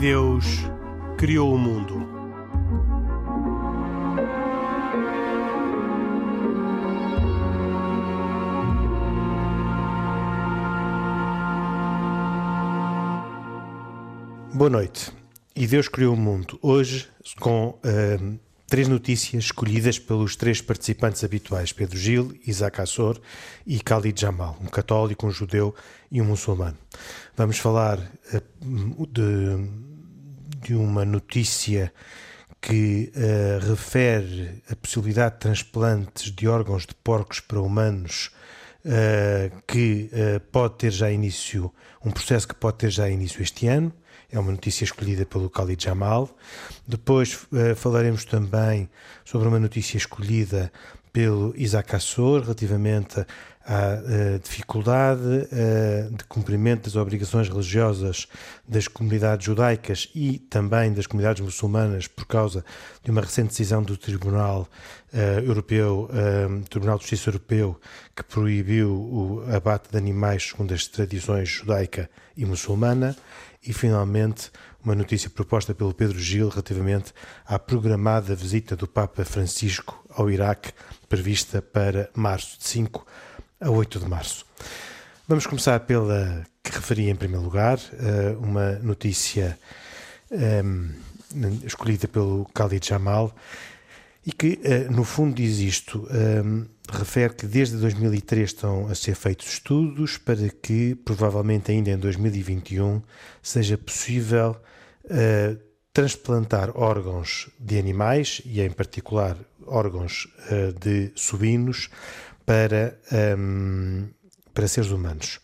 Deus criou o mundo. Boa noite. E Deus criou o mundo. Hoje, com uh, três notícias escolhidas pelos três participantes habituais: Pedro Gil, Isaac Assor e Khalid Jamal, um católico, um judeu e um muçulmano. Vamos falar uh, de, de, uma notícia que uh, refere a possibilidade de transplantes de órgãos de porcos para humanos. que pode ter já início, um processo que pode ter já início este ano é uma notícia escolhida pelo Khalid Jamal. Depois uh, falaremos também sobre uma notícia escolhida pelo Isaac Assor relativamente à uh, dificuldade uh, de cumprimento das obrigações religiosas das comunidades judaicas e também das comunidades muçulmanas por causa de uma recente decisão do Tribunal uh, Europeu, Tribunal de Justiça Europeu, que proibiu o abate de animais segundo as tradições judaica e muçulmana. E, finalmente, uma notícia proposta pelo Pedro Gil relativamente à programada visita do Papa Francisco ao Iraque, prevista para março, de 5 a 8 de março. Vamos começar pela que referi em primeiro lugar, eh, uma notícia um, ehm, escolhida pelo Khalid Jamal e que, eh, no fundo, diz isto. Um, refere que desde 2003 estão a ser feitos estudos para que, provavelmente ainda em 2021, seja possível uh, transplantar órgãos de animais, e em particular órgãos uh, de suínos, para, um, para seres humanos.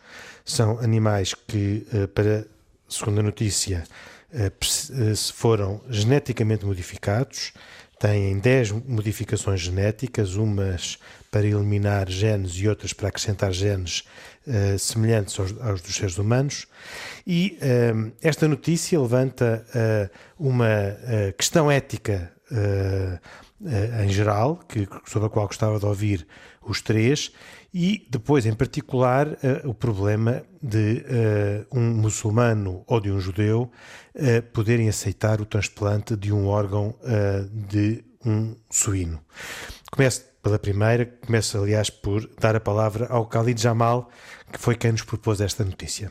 São animais que, uh, para, segundo a notícia, foram geneticamente modificados têm 10 modificações genéticas, umas para eliminar genes e outras para acrescentar genes uh, semelhantes aos, aos, dos seres humanos. E uh, esta notícia levanta uh, uma questão ética em geral, que, sobre a qual gostava de ouvir os três, e depois, em particular, uh, o problema de uh, um muçulmano ou de um judeu uh, poderem aceitar o transplante de um órgão de um suíno. Começo pela primeira, começo, aliás, por dar a palavra ao Khalid Jamal, que foi quem nos propôs esta notícia.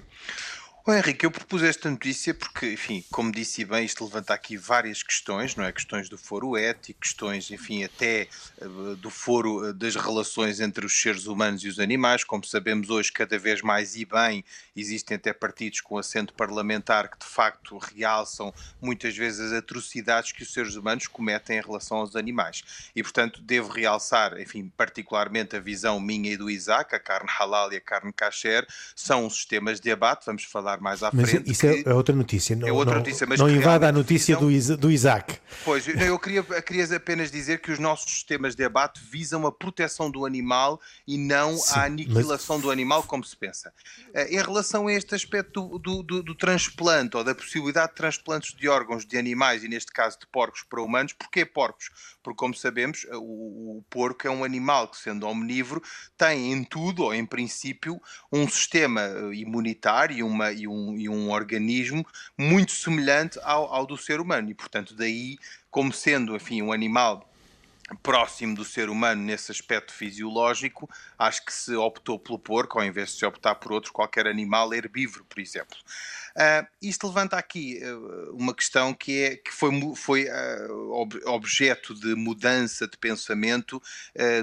Oh, Henrique, eu propus esta notícia porque, enfim, como disse bem, isto levanta aqui várias questões, não é? Questões do foro ético, questões, enfim, até uh, do foro uh, das relações entre os seres humanos e os animais. Como sabemos hoje, cada vez mais e bem, existem até partidos com assento parlamentar que de facto realçam muitas vezes as atrocidades que os seres humanos cometem em relação aos animais. E, portanto, devo realçar, enfim, particularmente a visão minha e do Isaac, a carne halal e a carne kasher, são sistemas de abate, vamos falar mais à mas frente. Isso é, é outra notícia. Não, é outra não, notícia, mas não invada a notícia do, do Isaac. Pois, eu queria, queria apenas dizer que os nossos sistemas de abate visam a proteção do animal e não Sim, a aniquilação mas... do animal, como se pensa. Eh, em relação a este aspecto do, do, do, transplante ou da possibilidade de transplantes de órgãos de animais, e neste caso de porcos para humanos, porquê porcos? Porque, como sabemos, eh, o, o porco é um animal que, sendo omnívoro, tem em tudo, ou em princípio, um sistema eh, imunitário e uma, e um, e um organismo muito semelhante ao, ao do ser humano. E, portanto, daí, como sendo, enfim, um animal próximo do ser humano nesse aspecto fisiológico, acho que se optou pelo porco, ao invés de se optar por outro qualquer animal herbívoro, por exemplo. Uh, isto levanta aqui uh, uma questão que, é, que foi, foi uh, ob, objeto de mudança de pensamento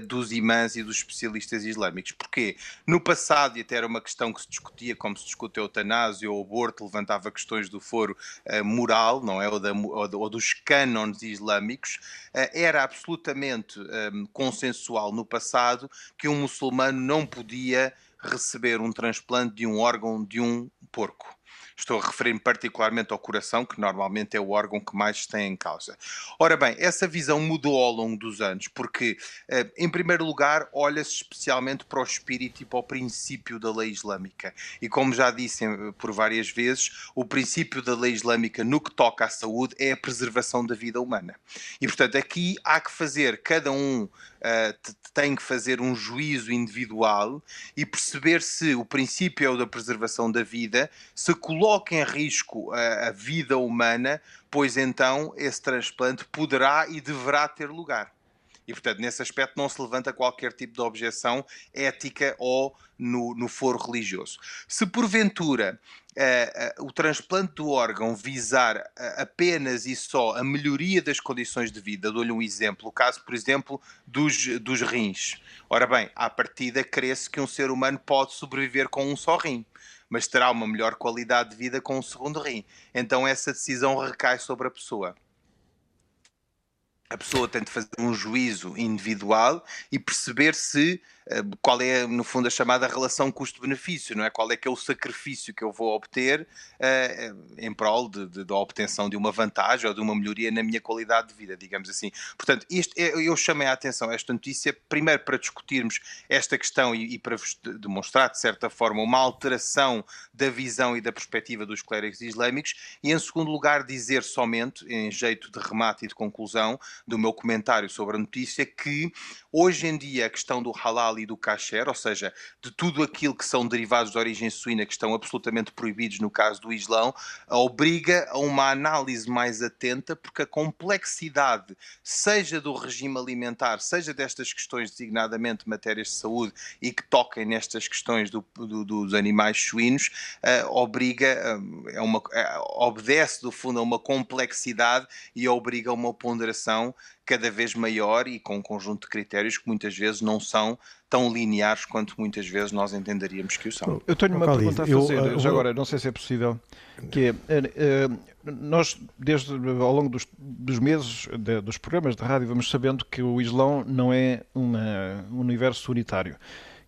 dos imãs e dos especialistas islâmicos. Porquê? No passado, e até era uma questão que se discutia, como se discute a eutanásia ou o aborto, levantava questões do foro moral, não é? Ou, da, ou, dos cânones islâmicos, era absolutamente um, consensual no passado que um muçulmano não podia receber um transplante de um órgão de um porco. Estou a referir-me particularmente ao coração, que normalmente é o órgão que mais tem em causa. Ora bem, essa visão mudou ao longo dos anos, porque, eh, em primeiro lugar, olha-se especialmente para o espírito e para o princípio da lei islâmica. E como já disse eh, por várias vezes, o princípio da lei islâmica no que toca à saúde é a preservação da vida humana. E, portanto, aqui há que fazer cada um uh, tem que fazer um juízo individual e perceber se o princípio é o da preservação da vida se coloca em risco a, a vida humana, pois então esse transplante poderá e deverá ter lugar. E, portanto, nesse aspecto não se levanta qualquer tipo de objeção ética ou no, no foro religioso. Se porventura uh, uh, o transplante do órgão visar uh, apenas e só a melhoria das condições de vida, dou-lhe um exemplo, o caso, por exemplo, dos, dos rins. Ora bem, à partida, crê-se que um ser humano pode sobreviver com um só rim mas terá uma melhor qualidade de vida com um segundo rim. Então essa decisão recai sobre a pessoa a pessoa tem de fazer um juízo individual e perceber se qual é, no fundo, a chamada relação custo-benefício, não é? Qual é que é o sacrifício que eu vou obter uh, em prol de, de, da obtenção de uma vantagem ou de uma melhoria na minha qualidade de vida, digamos assim. Portanto, eu chamei a atenção esta notícia, primeiro para discutirmos esta questão e, e para vos demonstrar, de certa forma, uma alteração da visão e da perspectiva dos clérigos islâmicos, e em segundo lugar, dizer somente, em jeito de remate e de conclusão do meu comentário sobre a notícia, que hoje em dia a questão do halal e do kasher, ou seja, de tudo aquilo que são derivados de origem suína que estão absolutamente proibidos no caso do Islão, obriga a uma análise mais atenta, porque a complexidade, seja do regime alimentar, seja destas questões designadamente matérias de saúde e que toquem nestas questões do, do, dos animais suínos, uh, obriga, uh, é uma, uh, obedece do fundo a uma complexidade e obriga a uma ponderação cada vez maior e com um conjunto de critérios que muitas vezes não são tão lineares quanto muitas vezes nós entenderíamos que o são. Eu tenho uma pergunta a fazer, eu, já agora, não sei se é possível, que é, uh, nós, desde ao longo dos, dos meses de, dos programas de rádio, vamos sabendo que o Islão não é uma, um universo unitário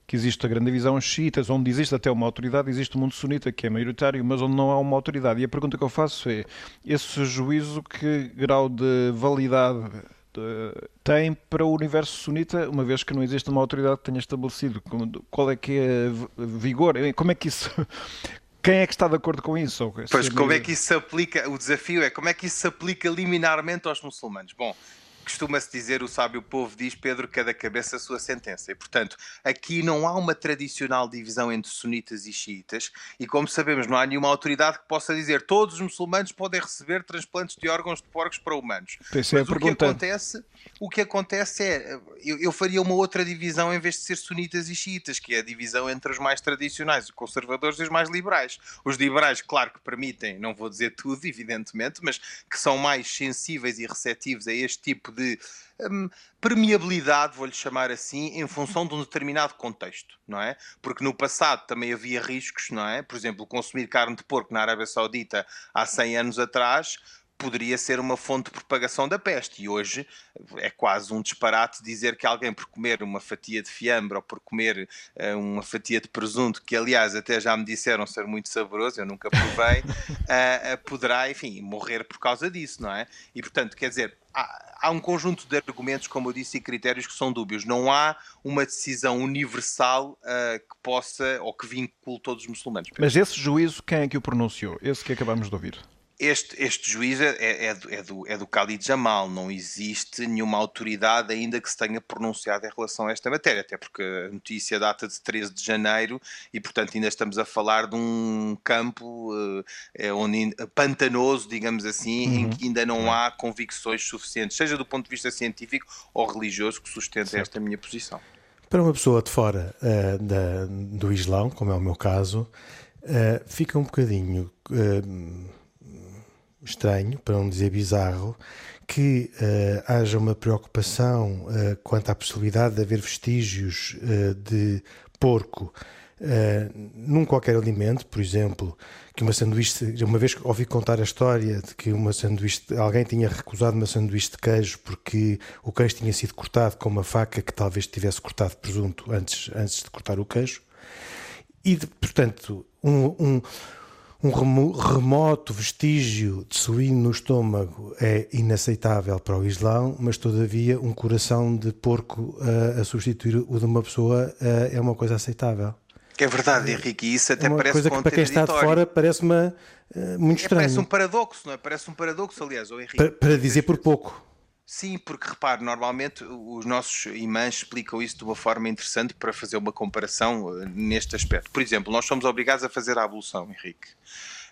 que existe a grande divisão xiitas, onde existe até uma autoridade, existe o mundo sunita, que é maioritário, mas onde não há uma autoridade. E a pergunta que eu faço é: esse juízo, que grau de validade tem para o universo sunita, uma vez que não existe uma autoridade que tenha estabelecido qual é que é vigor, como é que isso. Quem é que está de acordo com isso? Pois, como é que isso se aplica? O desafio é como é que isso se aplica liminarmente aos muçulmanos? Bom, costuma-se dizer, o sábio povo diz, Pedro, cada cabeça a sua sentença. E, portanto, aqui não há uma tradicional divisão entre sunitas e xiitas, e como sabemos, não há nenhuma autoridade que possa dizer todos os muçulmanos podem receber transplantes de órgãos de porcos para humanos. É Mas o que, acontece, o que acontece é, eu, eu, faria uma outra divisão em vez de ser sunitas e xiitas, que é a divisão entre os mais tradicionais, os conservadores e os mais liberais. Os liberais, claro que permitem, não vou dizer tudo, evidentemente, mas que são mais sensíveis e receptivos a este tipo de um, permeabilidade, vou-lhe chamar assim, em função de um determinado contexto, não é? Porque no passado também havia riscos, não é? Por exemplo, consumir carne de porco na Arábia Saudita há 100 anos atrás poderia ser uma fonte de propagação da peste. E hoje é quase um disparate dizer que alguém, por comer uma fatia de fiambre ou por comer uh, uma fatia de presunto, que aliás até já me disseram ser muito saboroso, eu nunca provei, uh, uh, poderá, enfim, morrer por causa disso, não é? E portanto, quer dizer, há, um conjunto de argumentos, como eu disse, e critérios que são dúbios. Não há uma decisão universal que possa ou que vincule todos os muçulmanos. Mas esse juízo, quem é que o pronunciou? Esse que acabamos de ouvir? Este, este juiz é, é, é, do, é, do, é do Khalid Jamal, não existe nenhuma autoridade ainda que se tenha pronunciado em relação a esta matéria, até porque a notícia data de 13 de janeiro e, portanto, ainda estamos a falar de um campo uh, é, onde, pantanoso, digamos assim, uhum. em que ainda não há convicções suficientes, seja do ponto de vista científico ou religioso, que sustentem esta minha posição. Para uma pessoa de fora uh, da, do Islão, como é o meu caso, uh, fica um bocadinho estranho, para não dizer bizarro, que uh, haja uma preocupação uh, quanto à possibilidade de haver vestígios uh, de porco num qualquer alimento, por exemplo, que uma sanduíche, uma vez ouvi contar a história de que uma sanduíche, alguém tinha recusado uma sanduíche de queijo porque o queijo tinha sido cortado com uma faca que talvez tivesse cortado presunto antes, antes de cortar o queijo. E, portanto, um, um um remoto vestígio de suíno no estômago é inaceitável para o Islão, mas todavia um coração de porco uh, a substituir o de uma pessoa uh, é uma coisa aceitável. É verdade, Henrique, e isso até é uma parece coisa que para quem está de fora parece uma, uh, muito estranho. É, parece um paradoxo, não é? Parece um paradoxo, aliás, o Henrique. Para, para dizer por pouco. Sim, porque repare, normalmente os nossos imãs explicam isso de uma forma interessante para fazer uma comparação neste aspecto. Por exemplo, nós somos obrigados a fazer a ablução, Henrique.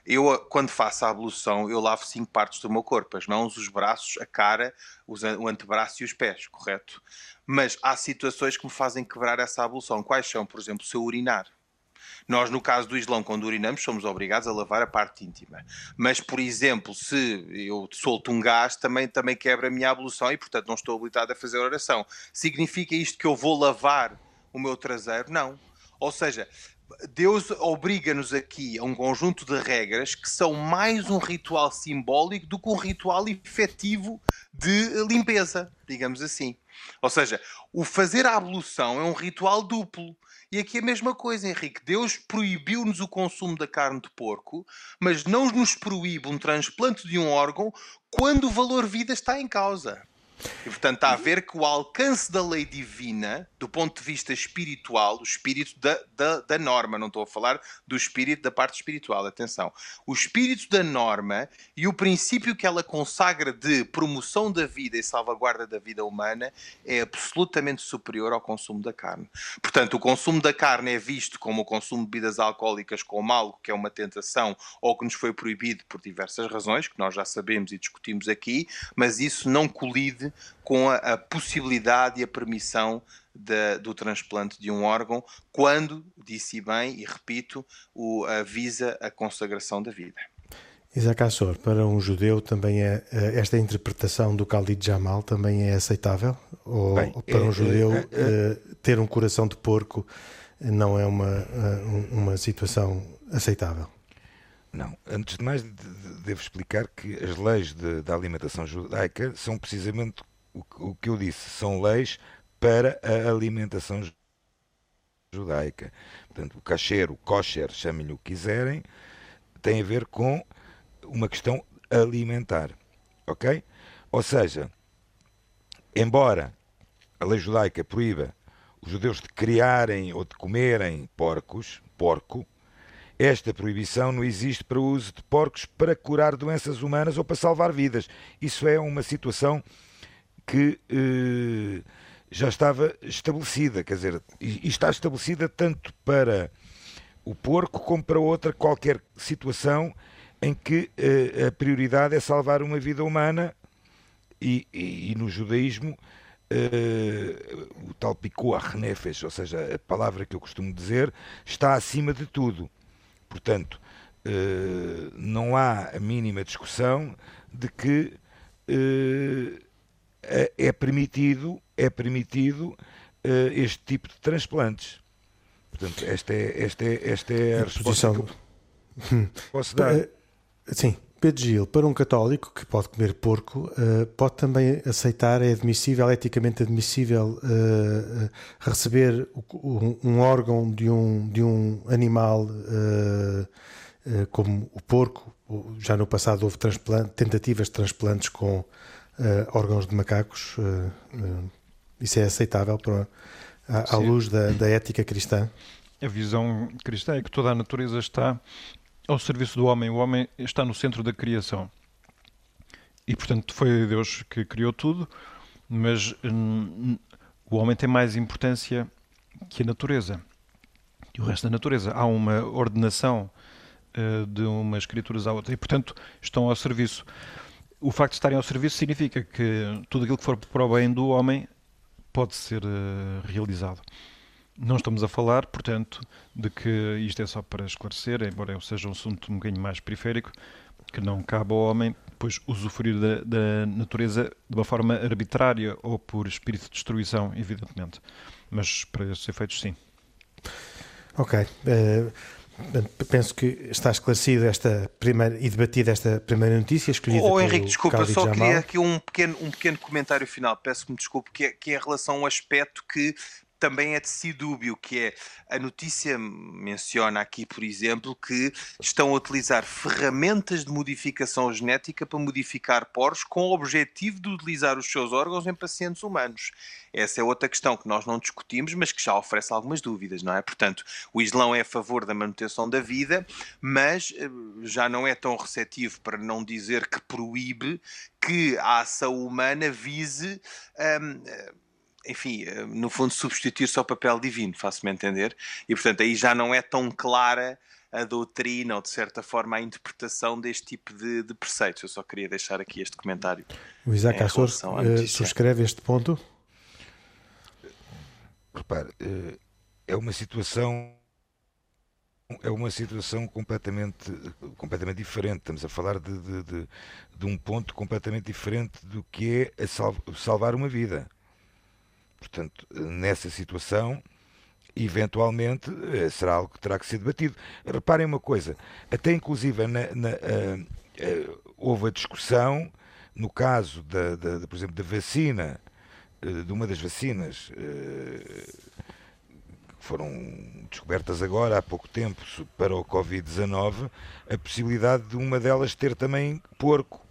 eu, quando faço a ablução, eu lavo cinco partes do meu corpo: as mãos, os braços, a cara, os, o antebraço e os pés, correto? Mas há situações que me fazem quebrar essa ablução. Quais são, por exemplo, se eu urinar? Nós, no caso do Islão, quando urinamos, somos obrigados a lavar a parte íntima. Mas, por exemplo, se eu solto um gás, também, também quebra a minha ablução e, portanto, não estou habilitado a fazer oração. Significa isto que eu vou lavar o meu traseiro? Não. Ou seja, Deus obriga-nos aqui a um conjunto de regras que são mais um ritual simbólico do que um ritual efetivo de limpeza, digamos assim. Ou seja, o fazer a ablução é um ritual duplo. E aqui a mesma coisa, Henrique. Deus proibiu-nos o consumo da carne de porco, mas não nos proíbe um transplante de um órgão quando o valor vida está em causa. E portanto está a ver que o alcance da lei divina, do ponto de vista espiritual, o espírito da, da, da, norma, não estou a falar do espírito da parte espiritual, atenção. O espírito da norma e o princípio que ela consagra de promoção da vida e salvaguarda da vida humana é absolutamente superior ao consumo da carne. Portanto, o consumo da carne é visto como o consumo de bebidas alcoólicas como algo que é uma tentação ou que nos foi proibido por diversas razões, que nós já sabemos e discutimos aqui, mas isso não colide com a, a possibilidade e a permissão de, do transplante de um órgão, quando, disse bem e repito, o, visa a consagração da vida. Isaac Assor, para um judeu também é, é esta interpretação do Khalid Jamal também é aceitável? Ou bem, para um é, judeu é, é, é, ter um coração de porco não é uma, uma situação aceitável? Não, antes de mais devo explicar que as leis da alimentação judaica são precisamente o, o, que eu disse, são leis para a alimentação judaica. Portanto, o kasher, o kosher, chamem-lhe o que quiserem, tem a ver com uma questão alimentar, ok? Ou seja, embora a lei judaica proíba os judeus de criarem ou de comerem porcos, porco, esta proibição não existe para o uso de porcos para curar doenças humanas ou para salvar vidas. Isso é uma situação que eh, já estava estabelecida, quer dizer, e está estabelecida tanto para o porco como para outra qualquer situação em que eh, a prioridade é salvar uma vida humana e, e, e no judaísmo eh, o tal pikuach nefesh, ou seja, a palavra que eu costumo dizer, está acima de tudo. Portanto, eh, não há a mínima discussão de que eh, é, permitido, é permitido eh, este tipo de transplantes. Portanto, esta é, esta é, esta é a, a resposta posição... que eu posso dar. Sim, Pedro Gil, para um católico que pode comer porco, pode também aceitar, é admissível, é eticamente admissível receber um órgão de um, de um animal como o porco. Já no passado houve tentativas de transplantes com órgãos de macacos. isso é aceitável para, à, à luz da, da ética cristã? A visão cristã é que toda a natureza está ao serviço do homem. O homem está no centro da criação. E, portanto, foi Deus que criou tudo, mas hum, o homem tem mais importância que a natureza. E o resto da natureza. Há uma ordenação uh, de umas criaturas à outra. E, portanto, estão ao serviço. O facto de estarem ao serviço significa que tudo aquilo que for para o bem do homem pode ser uh, realizado. Não estamos a falar, portanto, de que isto é só para esclarecer, embora seja um assunto um bocadinho mais periférico, que não cabe ao homem, pois usufruir da, da natureza de uma forma arbitrária ou por espírito de destruição, evidentemente. Mas para esses efeitos, sim. Ok. Uh, penso que está esclarecida esta primeira e debatida esta primeira notícia escolhida Oh, Henrique, desculpa, só queria aqui um pequeno, um pequeno comentário final. Peço-me desculpa, que é, que é em relação a um aspecto que também é de si dúbio, que é a notícia menciona aqui, por exemplo, que estão a utilizar ferramentas de modificação genética para modificar poros com o objetivo de utilizar os seus órgãos em pacientes humanos. Essa é outra questão que nós não discutimos, mas que já oferece algumas dúvidas, não é? Portanto, o Islão é a favor da manutenção da vida, mas eh, já não é tão receptivo para não dizer que proíbe que a ação humana vise. Um, enfim, eh, no fundo, substituir só o papel divino, faço-me entender, e portanto aí já não é tão clara a doutrina ou, de certa forma, a interpretação deste tipo de, de preceitos. Eu só queria deixar aqui este comentário. O Isaac Assor uh, subscreve este ponto? Repare, uh, é uma situação é uma situação completamente, completamente diferente. Estamos a falar de, de, de, de um ponto completamente diferente do que é sal, salvar uma vida. Portanto, nessa situação, eventualmente eh, será algo que terá que ser debatido. Reparem uma coisa, até inclusive na, na, uh, uh, houve a discussão no caso da, da, da por exemplo da vacina, uh, de uma das vacinas que foram descobertas agora há pouco tempo para o Covid-19, a possibilidade de uma delas ter também porco,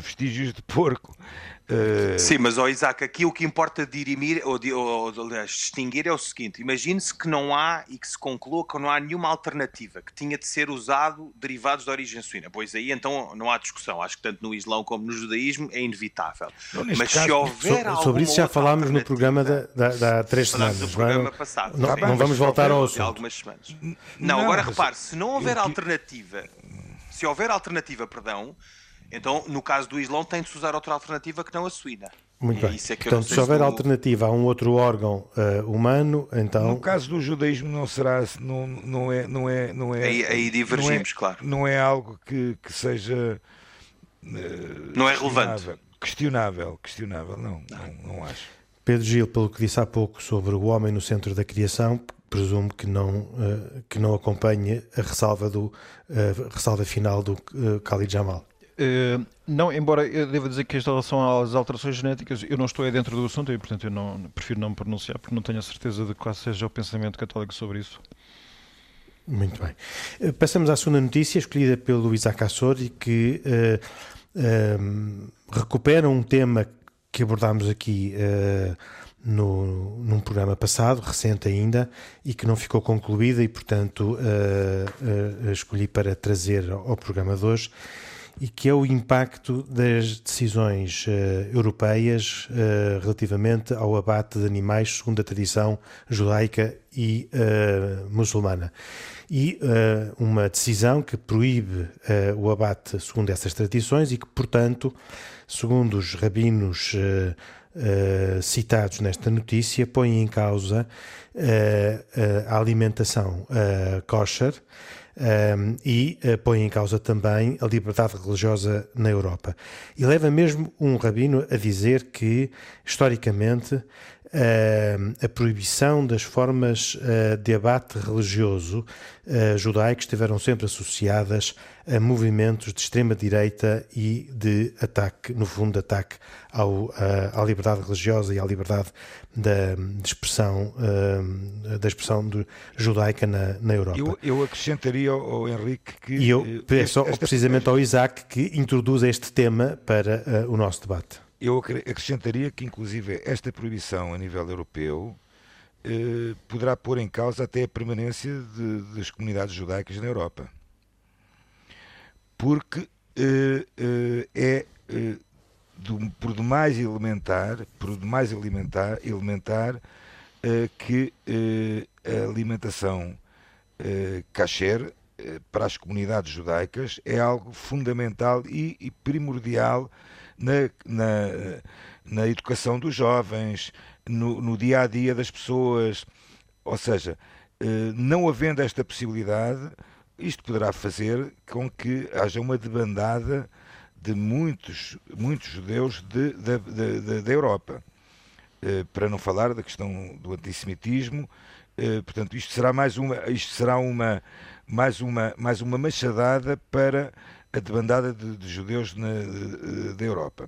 vestígios de porco. Uh... Sim, mas ó Isaac, aqui o que importa dirimir ou, ou, ou distinguir é o seguinte: imagine-se que não há e que se conclua que não há nenhuma alternativa, que tinha de ser usado derivados de origem suína. Pois aí então não há discussão. Acho que tanto no Islão como no judaísmo é inevitável. Não, mas caso, se houver so, sobre isso já falámos no programa da, da, da há três semanas. No programa não, passado. Não, não vamos voltar ao assunto. Algumas semanas. Não, agora mas... repare, se não houver alternativa, se houver alternativa, perdão então, no caso do Islão, tem de se usar outra alternativa que não a suína. Muito bem. É Portanto, se houver alternativa a um outro órgão uh, humano, então. No caso do judaísmo, não será. Não, não é. Não é, não é aí, aí divergimos, não é, claro. Não é algo que, que seja. Uh, não é relevante. Questionável, questionável, não, não, não acho. Pedro Gil, pelo que disse há pouco sobre o homem no centro da criação, presumo que não, uh, que não acompanhe a ressalva, do, ressalva final do uh, Khalid Jamal. Uh, não, embora eu deva dizer que em relação às alterações genéticas, eu não estou aí dentro do assunto e, portanto, eu não, prefiro não me pronunciar, porque não tenho a certeza de qual seja o pensamento católico sobre isso. Muito bem. Eh, passamos à segunda notícia, escolhida pelo Isaac Assor, e que uh, uh, recupera um tema que abordámos aqui no, num programa passado, recente ainda, e que não ficou concluída, e, portanto, escolhi para trazer ao programa de hoje e que é o impacto das decisões uh, europeias uh, relativamente ao abate de animais segundo a tradição judaica e uh, muçulmana. E uma decisão que proíbe o abate segundo essas tradições e que, portanto, segundo os rabinos citados nesta notícia, põe em causa a alimentação kosher um, e uh, põe em causa também a liberdade religiosa na Europa. E leva mesmo um rabino a dizer que, historicamente, a proibição das formas uh, de abate religioso uh, judaico estiveram sempre associadas a movimentos de extrema-direita e de ataque, no fundo, de ataque ao, à liberdade religiosa e à liberdade da de expressão, uh, da expressão do, judaica na, na Europa. Eu, eu acrescentaria ao Henrique que. E eu peço esta... precisamente ao Isaac que introduza este tema para o nosso debate. Eu acrescentaria que, inclusive, esta proibição a nível europeu eh, poderá pôr em causa até a permanência de, das comunidades judaicas na Europa. Porque eh, eh, é eh, do, por demais elementar, por demais elementar, elementar eh, que eh, a alimentação eh, kasher para as comunidades judaicas é algo fundamental e, e primordial na, na, na educação dos jovens, no, no, dia a dia das pessoas. Ou seja, não havendo esta possibilidade, isto poderá fazer com que haja uma debandada de muitos, muitos judeus de, de, de, da Europa. Eh, para não falar da questão do antissemitismo, eh, portanto, isto será mais uma, isto será uma, mais uma, mais uma machadada para a debandada de, de judeus na, da Europa.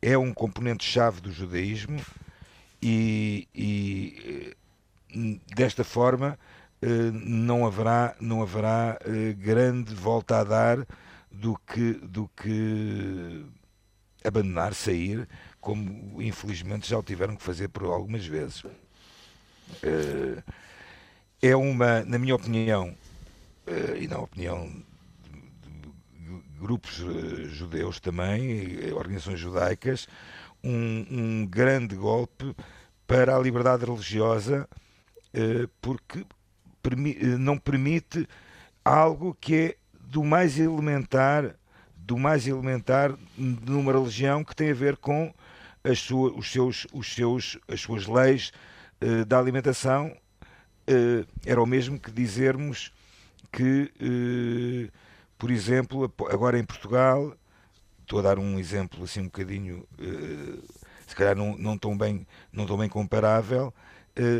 É um componente-chave do judaísmo e, e, eh, desta forma eh, não haverá, não haverá eh, grande volta a dar do que, do que abandonar, sair, como infelizmente já o tiveram que fazer por algumas vezes. É uma, na minha opinião, e na opinião grupos uh, judeus também, eh, organizações judaicas, um, um, grande golpe para a liberdade religiosa, porque não permite algo que é do mais elementar, do mais elementar numa religião que tem a ver com as suas, os seus, os seus, as suas leis uh, da alimentação. Uh, era o mesmo que dizermos que, uh, por exemplo, agora em Portugal, estou a dar um exemplo assim um bocadinho, se calhar não, não, tão bem, não tão bem comparável,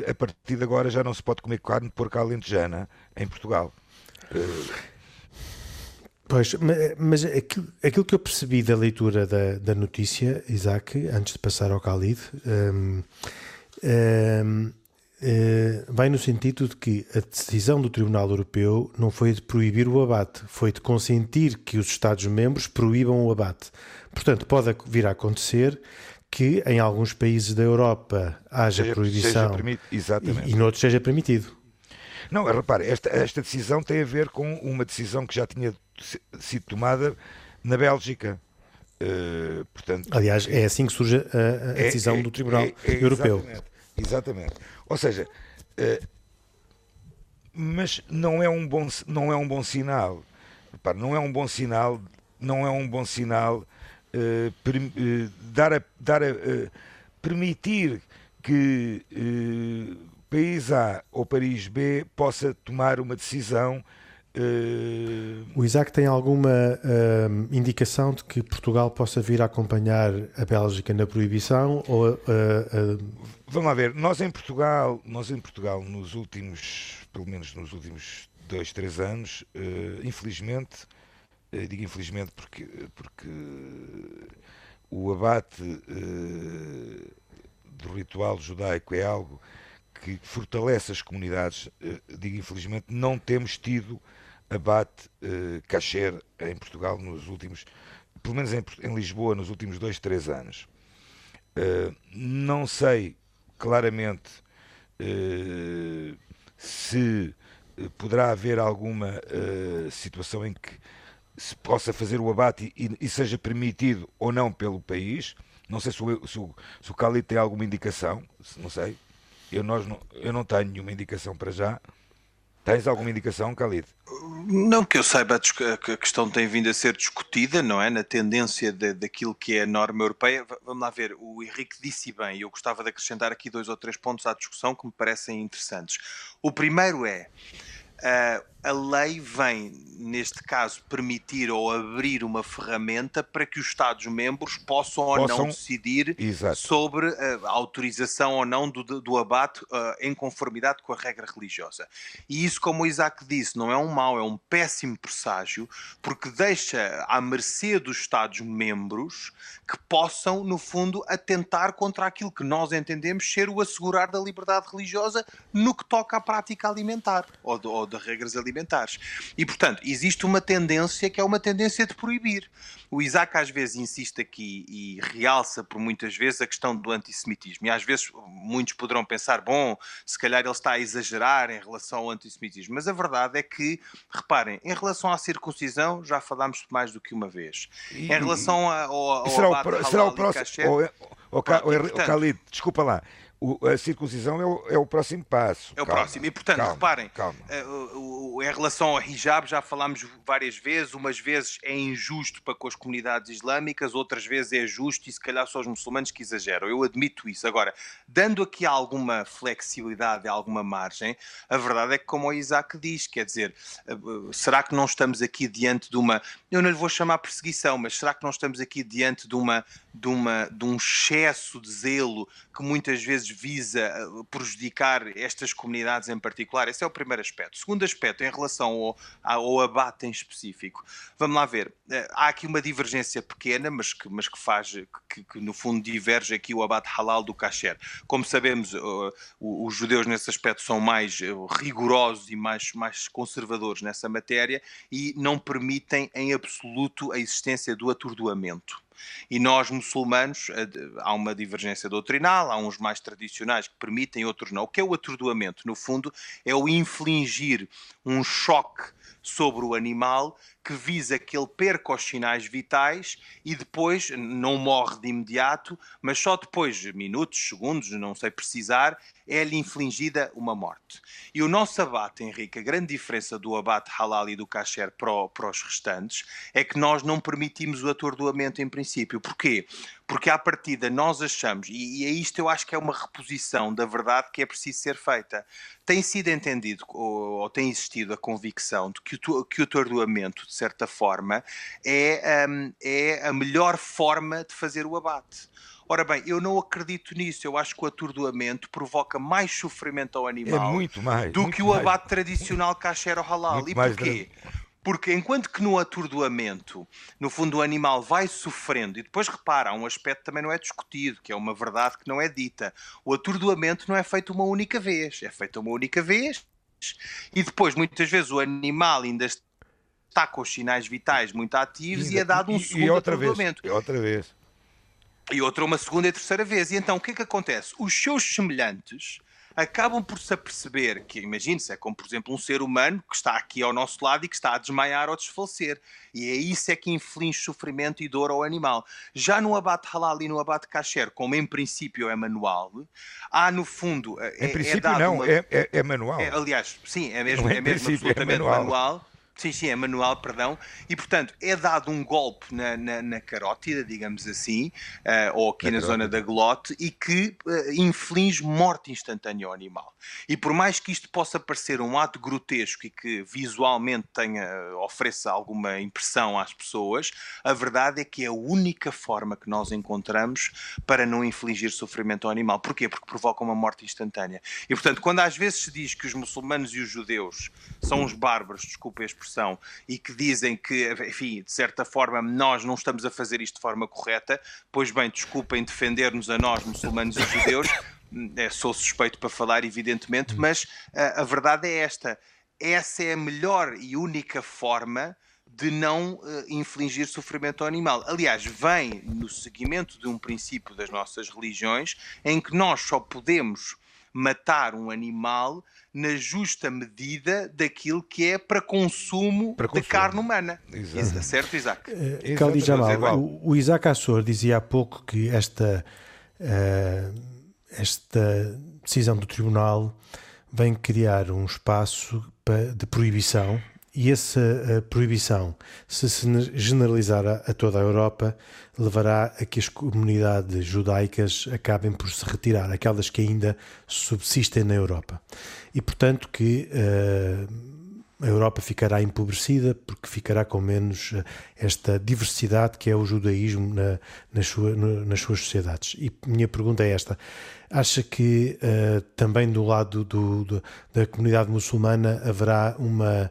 a partir de agora já não se pode comer carne de porco alentejana em Portugal. Pois, mas aquilo, aquilo, que eu percebi da leitura da, da notícia, Isaac, antes de passar ao Khalid, um, um, uh, vai no sentido de que a decisão do Tribunal Europeu não foi de proibir o abate, foi de consentir que os Estados-membros proíbam o abate. Portanto, pode vir a acontecer que em alguns países da Europa haja seja, proibição seja e, e noutros seja permitido. Não, repare, esta, esta decisão tem a ver com uma decisão que já tinha sido tomada na Bélgica. Uh, portanto, Aliás, é assim que surge a, a é, decisão é, do Tribunal é, é, Europeu. Exatamente, exatamente. Ou seja, uh, mas não é um bom, não é um bom sinal. Repare, não é um bom sinal, não é um bom sinal uh, per, dar a, dar a permitir que país A ou país B possa tomar uma decisão. Uh... O Isaac tem alguma uh, indicação de que Portugal possa vir a acompanhar a Bélgica na proibição? Ou, uh, Vamos lá ver, nós em Portugal, nós em Portugal, nos últimos, pelo menos nos últimos dois, três anos, infelizmente, digo infelizmente porque, porque o abate do ritual judaico é algo que fortalece as comunidades, digo infelizmente, não temos tido abate uh, kasher em Portugal nos últimos, pelo menos em, em Lisboa, nos últimos dois, três anos. Uh, não sei claramente uh, se poderá haver alguma uh, situação em que se possa fazer o abate e, e, seja permitido ou não pelo país. Não sei se o, se o, se o Cali tem alguma indicação, não sei. Eu, nós não, eu não tenho nenhuma indicação para já. Tens alguma indicação, Khalid? Não que eu saiba, a questão tem vindo a ser discutida, não é? Na tendência de, daquilo que é a norma europeia. Vamos lá ver, o Henrique disse bem, eu gostava de acrescentar aqui dois ou três pontos à discussão que me parecem interessantes. O primeiro é. Uh, a lei vem, neste caso, permitir ou abrir uma ferramenta para que os Estados-membros possam, possam, ou não decidir Exato. sobre eh, a autorização ou não do, do abate uh, em conformidade com a regra religiosa. E isso, como o Isaac disse, não é um mau, é um péssimo presságio, porque deixa à mercê dos Estados-membros que possam, no fundo, atentar contra aquilo que nós entendemos ser o assegurar da liberdade religiosa no que toca à prática alimentar ou de, ou de regras alimentares alimentares. E, portanto, existe uma tendência que é uma tendência de proibir. O Isaac às vezes insiste aqui e realça por muitas vezes a questão do antissemitismo. E às vezes muitos poderão pensar, bom, se calhar ele está a exagerar em relação ao antissemitismo. Mas a verdade é que, reparem, em relação à circuncisão, já falámos mais do que uma vez. E, em relação ao, ao será, o, será o próximo. O, o, o, Khalid, desculpa lá o, a circuncisão é o, é o, próximo passo. É o calma, próximo. E, portanto, calma, reparem, calma. Uh, uh, em relação ao hijab, já falámos várias vezes, umas vezes é injusto para com as comunidades islâmicas, outras vezes é justo e se calhar são os muçulmanos que exageram. Eu admito isso. Agora, dando aqui alguma flexibilidade, alguma margem, a verdade é que, como o Isaac diz, quer dizer, uh, será que não estamos aqui diante de uma, eu não lhe vou chamar perseguição, mas será que não estamos aqui diante de, uma, de, uma, de um excesso de zelo que muitas vezes visa eh, prejudicar estas comunidades em particular? Esse é o primeiro aspecto. Segundo aspecto, em relação ao, ao abate em específico, vamos lá ver. Eh, há aqui uma divergência pequena, mas que, mas que faz, que, que no fundo diverge aqui o abate halal do kasher. Como sabemos, uh, os judeus nesse aspecto são mais rigorosos e mais, mais conservadores nessa matéria e não permitem em absoluto a existência do atordoamento. E nós, muçulmanos, eh, há uma divergência doutrinal, há uns mais tradicionais que permitem, outros não. O que é o atordoamento? No fundo, é o infligir um choque sobre o animal que visa que ele perca os sinais vitais e depois não morre de imediato, mas só depois, minutos, segundos, não sei precisar, é-lhe infligida uma morte. E o nosso abate, Henrique, a grande diferença do abate halal e do kasher para, para os restantes é que nós não permitimos o atordoamento em princípio. Porquê? Porque à partida nós achamos, e, e é isto eu acho que é uma reposição da verdade que é preciso ser feita. Tem sido entendido, ou, ou tem existido a convicção de que o, que o atordoamento, de certa forma, é, um, é a melhor forma de fazer o abate. Ora bem, eu não acredito nisso. Eu acho que o atordoamento provoca mais sofrimento ao animal é muito mais, do que o abate tradicional kasher ou halal. Muito e mais porquê? Porque enquanto que no atordoamento, no fundo, o animal vai sofrendo, e depois repara, há um aspecto que também não é discutido, que é uma verdade que não é dita. O atordoamento não é feito uma única vez, é feito uma única vez, e depois, muitas vezes, o animal ainda está com os sinais vitais muito ativos e, e é dado um e, segundo e outra atordoamento. Vez, e outra vez e outra uma segunda e terceira vez. E então o que é que acontece? Os seus semelhantes acabam por se aperceber que, imagine-se, é como por exemplo um ser humano que está aqui ao nosso lado e que está a desmaiar ou desfalecer. E é isso é que inflige sofrimento e dor ao animal. Já no abate halal e no abate kasher, como em princípio é manual, há no fundo... Em é, princípio é não, uma... é, é, é, manual. É, aliás, sim, é mesmo, é mesmo é absolutamente manual. manual Sim, sim, é manual, perdão. E, portanto, é dado um golpe na, na, na carótida, digamos assim, uh, ou aqui na, na zona da glote, e que uh, inflige morte instantânea ao animal. E por mais que isto possa parecer um ato grotesco e que visualmente tenha, ofereça alguma impressão às pessoas, a verdade é que é a única forma que nós encontramos para não infligir sofrimento ao animal. Porquê? Porque provoca uma morte instantânea. E, portanto, quando às vezes se diz que os muçulmanos e os judeus são os bárbaros, desculpe a expressão, e que dizem que, enfim, de certa forma, nós não estamos a fazer isto de forma correta, pois bem, desculpem defender-nos a nós, muçulmanos e judeus, é, sou suspeito para falar, evidentemente, mas a, a verdade é esta: essa é a melhor e única forma de não uh, infligir sofrimento ao animal. Aliás, vem no seguimento de um princípio das nossas religiões em que nós só podemos matar um animal na justa medida daquilo que é para consumo, para consumo. de carne humana. Exato. Certo, Isaac? Uh, Khalid Jamal, o, o, Isaac Assor dizia há pouco que esta, uh, esta decisão do Tribunal vem criar um espaço de proibição e essa proibição, se se generalizar a, toda a Europa, levará a que as comunidades judaicas acabem por se retirar, aquelas que ainda subsistem na Europa. E, portanto, que uh, a Europa ficará empobrecida porque ficará com menos uh, esta diversidade que é o judaísmo na, nas, sua, nas suas sociedades. E minha pergunta é esta. Acha que uh, também do lado do, do, da comunidade muçulmana haverá uma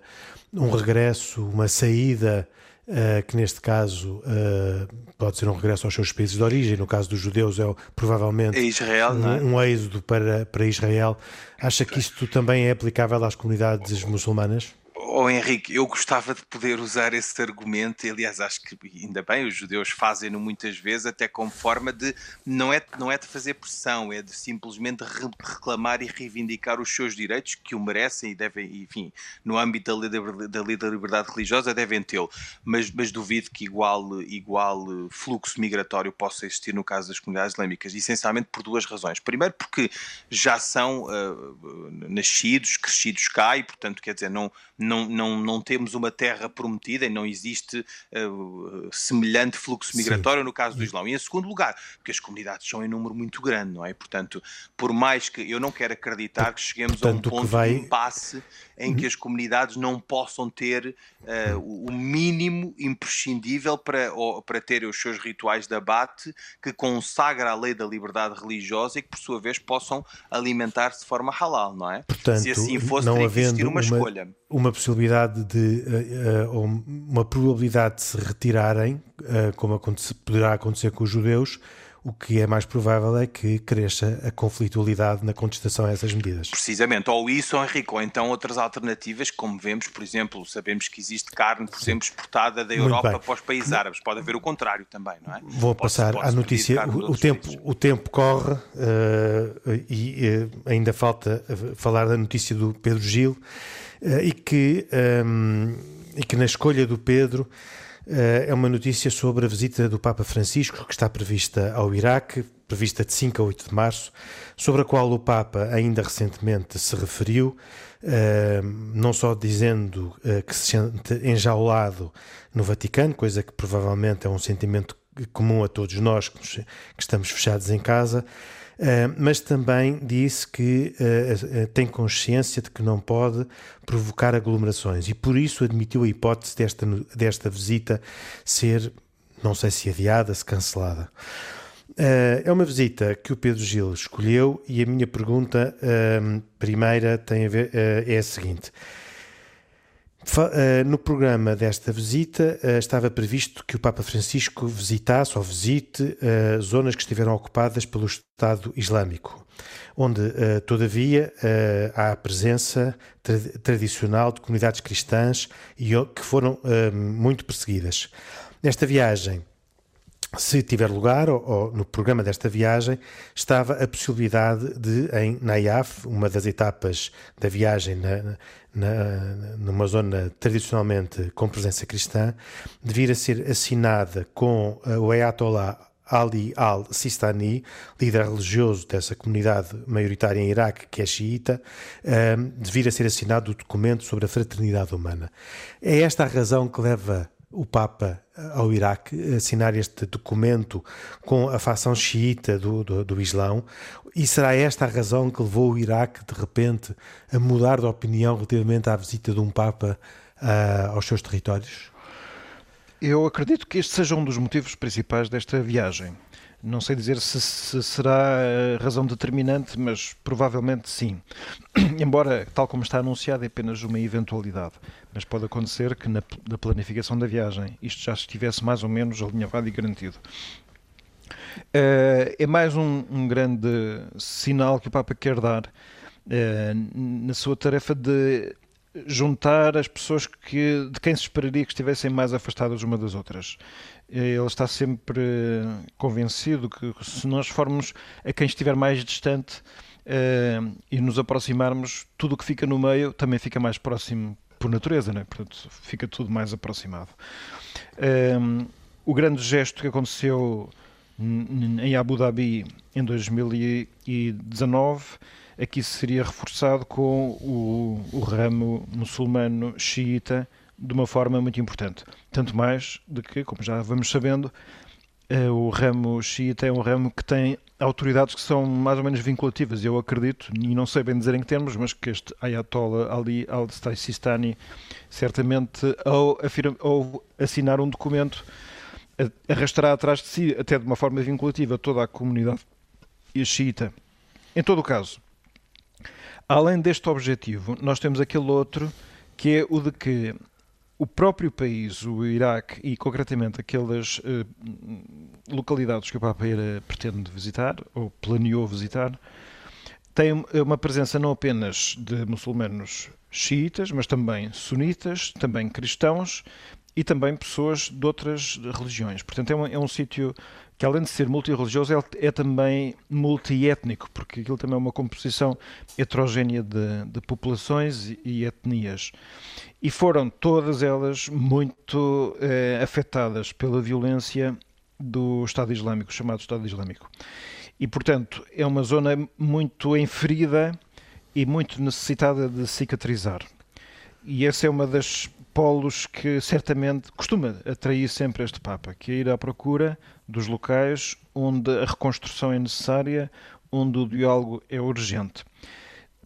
um regresso, uma saída, uh, que neste caso uh, pode ser um regresso aos seus países de origem, no caso dos judeus é provavelmente é Israel, um, é? um êxodo para, para Israel. Acha que isto também é aplicável às comunidades muçulmanas? Oh, Henrique, eu gostava de poder usar esse argumento, aliás, acho que ainda bem, os judeus fazem-no muitas vezes, até como forma de não é, não é de fazer pressão, é de simplesmente reclamar e reivindicar os seus direitos que o merecem e devem, enfim, no âmbito da, da, da liberdade religiosa devem tê-lo. Mas, mas duvido que igual, igual fluxo migratório possa existir no caso das comunidades islâmicas, essencialmente por duas razões. Primeiro, porque já são uh, nascidos, crescidos cá e, portanto, quer dizer, não não, não, não temos uma terra prometida e não existe uh, semelhante fluxo migratório Sim. no caso do Islão. E em segundo lugar, porque as comunidades são em número muito grande, não é? Portanto, por mais que eu não quero acreditar que cheguemos Portanto, a um ponto vai... de impasse em que as comunidades não possam ter uh, o mínimo imprescindível para, ou, para terem os seus rituais de abate que consagra a lei da liberdade religiosa e que, por sua vez, possam alimentar-se de forma halal, não é? Portanto, Se assim fosse, não teria que existir uma, uma escolha. Uma possibilidade de, uh, uh, uma probabilidade de se retirarem, como aconte poderá acontecer com os judeus, o que é mais provável é que cresça a conflitualidade na contestação a essas medidas. Precisamente, ou isso, Henrique, ou então outras alternativas, como vemos, por exemplo, sabemos que existe carne, por exemplo, exportada da Europa para os países árabes. Pode haver o contrário também, não é? Vou passar à notícia. O, o tempo, o tempo corre uh, e uh, ainda falta falar da notícia do Pedro Gil uh, e, que, um, e que na escolha do Pedro eh, é uma notícia sobre a visita do Papa Francisco, que está prevista ao Iraque, prevista de 5 a 8 de março, sobre a qual o Papa ainda recentemente se referiu, eh, não só dizendo eh, que se sente enjaulado no Vaticano, coisa que provavelmente é um sentimento comum a todos nós que estamos fechados em casa, Uh, mas também disse que uh, uh, tem consciência de que não pode provocar aglomerações e por isso admitiu a hipótese desta, desta visita ser, não sei se adiada, se cancelada. é uma visita que o Pedro Gil escolheu e a minha pergunta primeira tem a ver, é a seguinte. Eh, no programa desta visita eh, estava previsto que o Papa Francisco visitasse ou visite eh, zonas que estiveram ocupadas pelo Estado Islâmico, onde, todavia, há a presença tradicional de comunidades cristãs que foram muito perseguidas. Nesta viagem, se tiver lugar, ou, ou, no programa desta viagem, estava a possibilidade de, em Nayaf, uma das etapas da viagem na, na, numa zona tradicionalmente com presença cristã, de vir a ser assinada com o Ayatollah Ali al-Sistani, líder religioso dessa comunidade maioritária em Iraque, que é xiita, a ser assinado o documento sobre a fraternidade humana. É esta a razão que leva o Papa ao Iraque assinar este documento com a facção xiita do, do, do Islão. E será esta a razão que levou o Iraque, de repente, a mudar de opinião relativamente à visita de um Papa uh, aos seus territórios? Eu acredito que este seja um dos motivos principais desta viagem. Não sei dizer se, se, será a razão determinante, mas provavelmente sim. Embora, tal como está anunciado, é apenas uma eventualidade. Mas pode acontecer que na, na planificação da viagem isto já estivesse mais ou menos alinhavado e garantido. Uh, é mais um, um, grande sinal que o Papa quer dar uh, na sua tarefa de juntar as pessoas que, de quem se esperaria que estivessem mais afastadas uma das outras. Ele está sempre convencido que se nós formos a quem estiver mais distante uh, e nos aproximarmos, tudo o que fica no meio também fica mais próximo por natureza, né? portanto fica tudo mais aproximado. Uh, o grande gesto que aconteceu em Abu Dhabi em 2019 aqui seria reforçado com o, o ramo muçulmano xiita de uma forma muito importante. Tanto mais de que, como já vamos sabendo, eh, o ramo xiita é um ramo que tem autoridades que são mais ou menos vinculativas. Eu acredito, e não sei bem dizer em que termos, mas que este Ayatollah Ali al-Sistani, certamente, ao, afirma, ao assinar um documento, arrastará atrás de si, até de uma forma vinculativa, toda a comunidade xiita. Em todo o caso, além deste objetivo, nós temos aquele outro que é o de que o próprio país, o Iraque, e concretamente aquelas uh, localidades que o Papa Eira pretende visitar, ou planeou visitar, tem uma presença não apenas de muçulmanos xiitas, mas também sunitas, também cristãos e também pessoas de outras religiões. Portanto, é um, é um sítio que além de ser multirreligioso, é, é também multiétnico, porque aquilo também é uma composição heterogénea de, de populações e, e, etnias. E foram todas elas muito eh, afetadas pela violência do Estado Islâmico, chamado Estado Islâmico. E, portanto, é uma zona muito enferida e muito necessitada de cicatrizar. E essa é uma das polos que certamente costuma atrair sempre este Papa, que é ir à procura dos locais onde a reconstrução é necessária, onde o diálogo é urgente.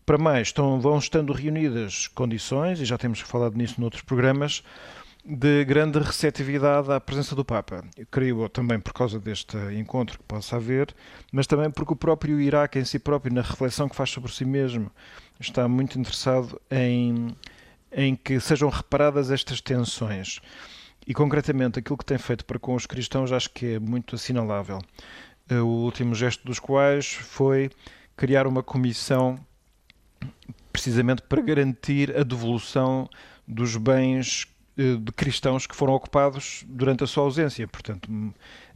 Para mais, estão, vão estando reunidas condições, e já temos falado nisso noutros programas, de grande receptividade à presença do Papa. Eu creio também por causa deste encontro que possa haver, mas também porque o próprio Iraque em si próprio, na reflexão que faz sobre si mesmo, está muito interessado em em que sejam reparadas estas tensões. E concretamente aquilo que tem feito para com os cristãos acho que é muito assinalável. o último gesto dos quais foi criar uma comissão precisamente para garantir a devolução dos bens eh, de cristãos que foram ocupados durante a sua ausência. Portanto,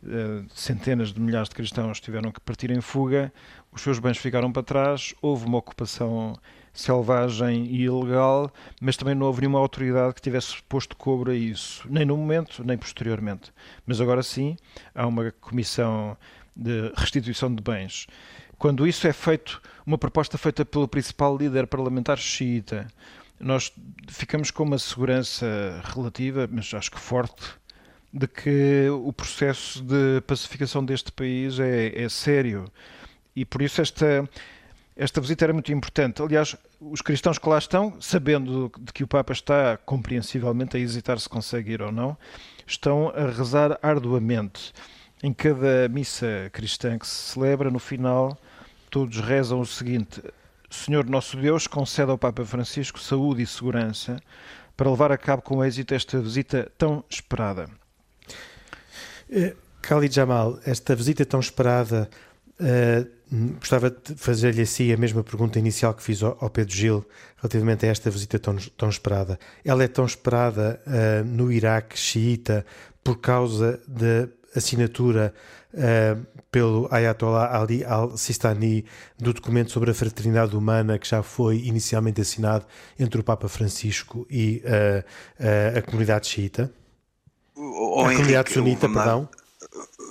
eh, centenas de milhares de cristãos tiveram que partir em fuga, os seus bens ficaram para trás, houve uma ocupação selvagem e ilegal, mas também não houve nenhuma autoridade que tivesse posto cobro a isso, nem no momento, nem posteriormente. Mas agora sim, há uma comissão de restituição de bens. Quando isso é feito, uma proposta feita pelo principal líder parlamentar xiita, nós ficamos com uma segurança relativa, mas acho que forte, de que o processo de pacificação deste país é, é sério. E por isso esta, esta visita era muito importante. Aliás, os cristãos que lá estão, sabendo de que o Papa está compreensivelmente a hesitar se consegue ir ou não, estão a rezar arduamente. Em cada missa cristã que se celebra, no final, todos rezam o seguinte: Senhor nosso Deus, concede ao Papa Francisco saúde e segurança para levar a cabo com êxito esta visita tão esperada. Uh, Khalid Jamal, esta visita tão esperada, uh, gostava de fazer-lhe assim a mesma pergunta inicial que fiz ao, Pedro Gil relativamente a esta visita tão, tão esperada. Ela é tão esperada uh, no Iraque xiita por causa da assinatura uh, pelo Ayatollah Ali al-Sistani do documento sobre a fraternidade humana que já foi inicialmente assinado entre o Papa Francisco e uh, a comunidade xiita? A comunidade sunita, perdão.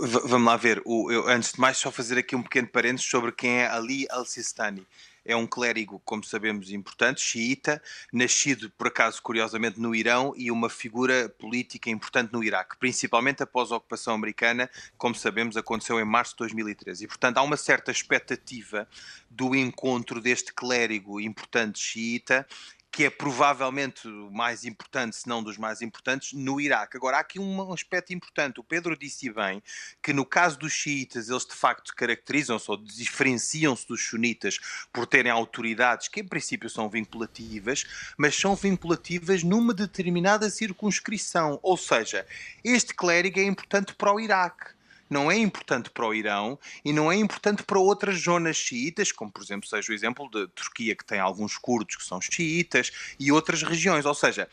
Vamos lá ver. O, eu, antes de mais, só fazer aqui um pequeno parênteses sobre quem é Ali al-Sistani é um clérigo, como sabemos, importante, xiita, nascido, por acaso, curiosamente, no Irão e uma figura política importante no Iraque, principalmente após a ocupação americana, como sabemos, aconteceu em março de 2013. E, portanto, há uma certa expectativa do encontro deste clérigo importante xiita que é provavelmente o mais importante, se não dos mais importantes, no Iraque. Agora, há aqui um aspecto importante. O Pedro disse bem que no caso dos xiitas, eles de facto caracterizam-se ou diferenciam-se dos sunitas por terem autoridades que, em princípio, são vinculativas, mas são vinculativas numa determinada circunscrição. Ou seja, este clérigo é importante para o Iraque não é importante para o Irão e não é importante para outras zonas xiitas, como por exemplo seja o exemplo da Turquia, que tem alguns curdos que são xiitas, e outras regiões. Ou seja,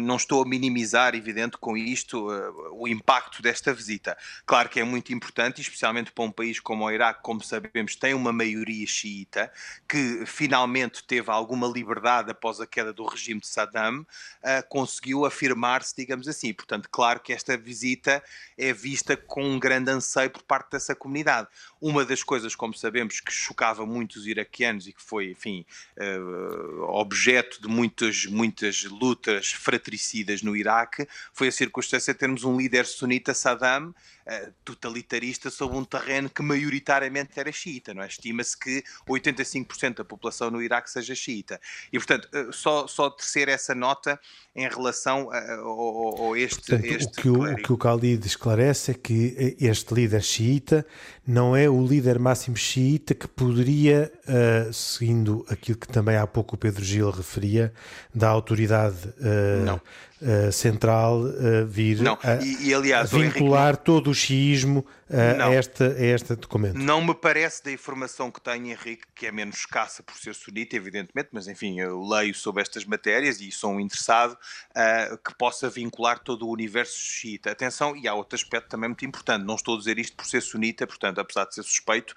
não estou a minimizar, evidente, com isto uh, o impacto desta visita. Claro que é muito importante, especialmente para um país como o Iraque, como sabemos, tem uma maioria xiita, que finalmente teve alguma liberdade após a queda do regime de Saddam, uh, conseguiu afirmar-se, digamos assim. Portanto, claro que esta visita é vista com um grande anseio por parte dessa comunidade. Uma das coisas, como sabemos, que chocava muito os iraquianos e que foi, enfim, uh, objeto de muitas, muitas lutas fratricidas no Iraque foi a circunstância de termos um líder sunita, Saddam, eh, totalitarista sobre um terreno que maioritariamente era xiita, não é? Estima-se que 85% da população no Iraque seja xiita. E, portanto, eh, só, só tecer essa nota em relação a, a, a este, portanto, este o, que o, o que o Khalid esclarece é que este líder xiita não é o líder máximo xiita que poderia, uh, seguindo aquilo que também há pouco o Pedro Gil referia, da autoridade uh, eh, Não uh, central uh, vir não. A, e, e, aliás, a vincular Henrique, todo o xiismo uh, a, esta, a este documento. Não me parece da informação que tem Henrique, que é menos escassa por ser sunita, evidentemente, mas enfim, eu leio sobre estas matérias e sou um interessado que possa vincular todo o universo xiita. Atenção, e há outro aspecto também muito importante, não estou a dizer isto por ser sunita, portanto, apesar de ser suspeito,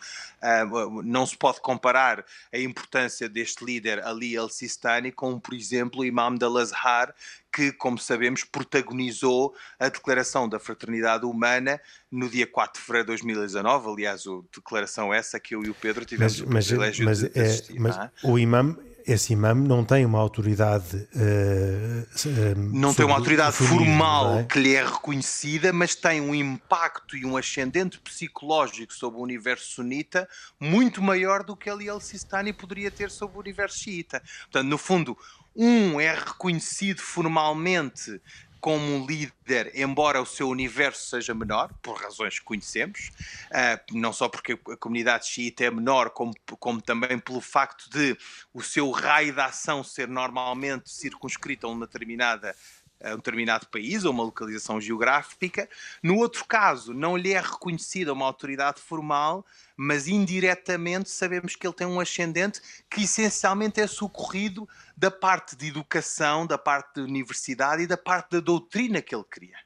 não se pode comparar a importância deste líder Ali al-Sistani com, por exemplo, o Imam al-Azhar, que, como sabemos, protagonizou a Declaração da Fraternidade Humana no dia 4 de fevereiro de 2019. Aliás, a declaração essa que eu e o Pedro tivemos mas, o privilégio mas, de, de assistir. É, mas é? o imam esse imam não tem uma autoridade uh, não tem uma autoridade formal é? que lhe é reconhecida mas tem um impacto e um ascendente psicológico sobre o universo sunita muito maior do que Ali al-Sistani poderia ter sobre o universo xiita portanto no fundo um é reconhecido formalmente como líder, embora o seu universo seja menor, por razões que conhecemos, uh, não só porque a comunidade xiita é menor, como, como também pelo facto de o seu raio de ação ser normalmente circunscrito a uma determinada a um determinado país ou uma localização geográfica. No outro caso, não lhe é reconhecida uma autoridade formal, mas indiretamente sabemos que ele tem um ascendente que essencialmente é socorrido da parte de educação, da parte de universidade e da parte da doutrina que ele cria.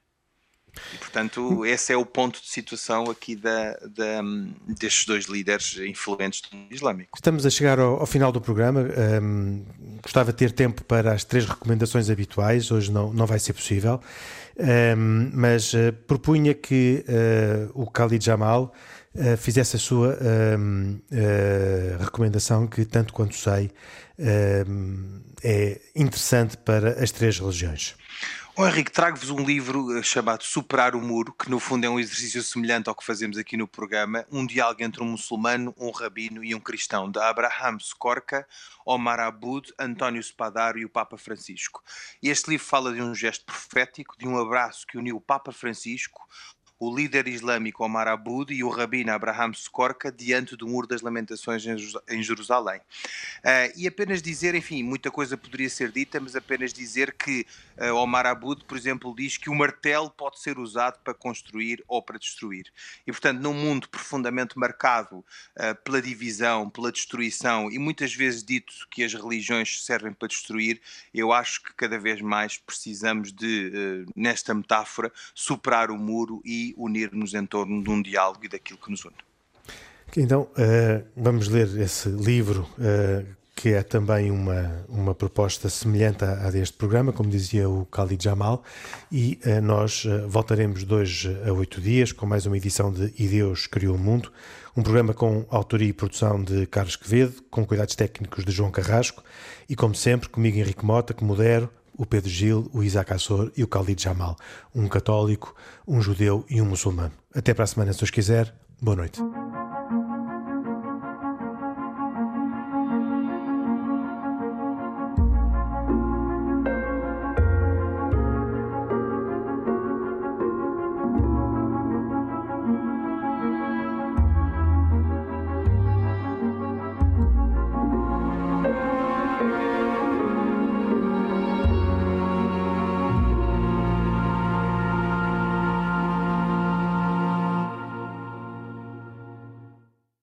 E, portanto, esse é o ponto de situação aqui da, da, destes dois líderes influentes do mundo islâmico. Estamos a chegar ao, ao final do programa. Um, gostava de ter tempo para as três recomendações habituais, hoje não, não vai ser possível, um, mas uh, propunha que uh, o Khalid Jamal uh, fizesse a sua recomendação, que, tanto quanto sei, é interessante para as três religiões. Oh, Henrique, trago-vos um livro eh, chamado Superar o Muro, que no fundo é um exercício semelhante ao que fazemos aqui no programa, um diálogo entre um muçulmano, um rabino e um cristão, de Abraham Skorka, Omar Abud, António Spadaro e o Papa Francisco. Este livro fala de um gesto profético, de um abraço que uniu o Papa Francisco o líder islâmico Omar Abud e o rabino Abraham Skorka diante do Muro das Lamentações em Jerusalém. Uh, e apenas dizer, enfim, muita coisa poderia ser dita, mas apenas dizer que uh, Omar Abud, por exemplo, diz que o martelo pode ser usado para construir ou para destruir. E, portanto, num mundo profundamente marcado uh, pela divisão, pela destruição e muitas vezes dito que as religiões servem para destruir, eu acho que cada vez mais precisamos de, nesta metáfora, superar o muro e unir-nos em torno de um diálogo e daquilo que nos une. Então, uh, vamos ler esse livro, uh, que é também uma, uma proposta semelhante à, deste programa, como dizia o Khalid Jamal, e uh, nós voltaremos dois a oito dias com mais uma edição de E Deus Criou o Mundo, um programa com autoria e produção de Carlos Quevedo, com cuidados técnicos de João Carrasco, e como sempre, comigo Henrique Mota, que modero, o Pedro Gil, o Isaac Assor e o Khalid Jamal, um católico, um judeu e um muçulmano. Até para a semana, se os quiser. Boa noite.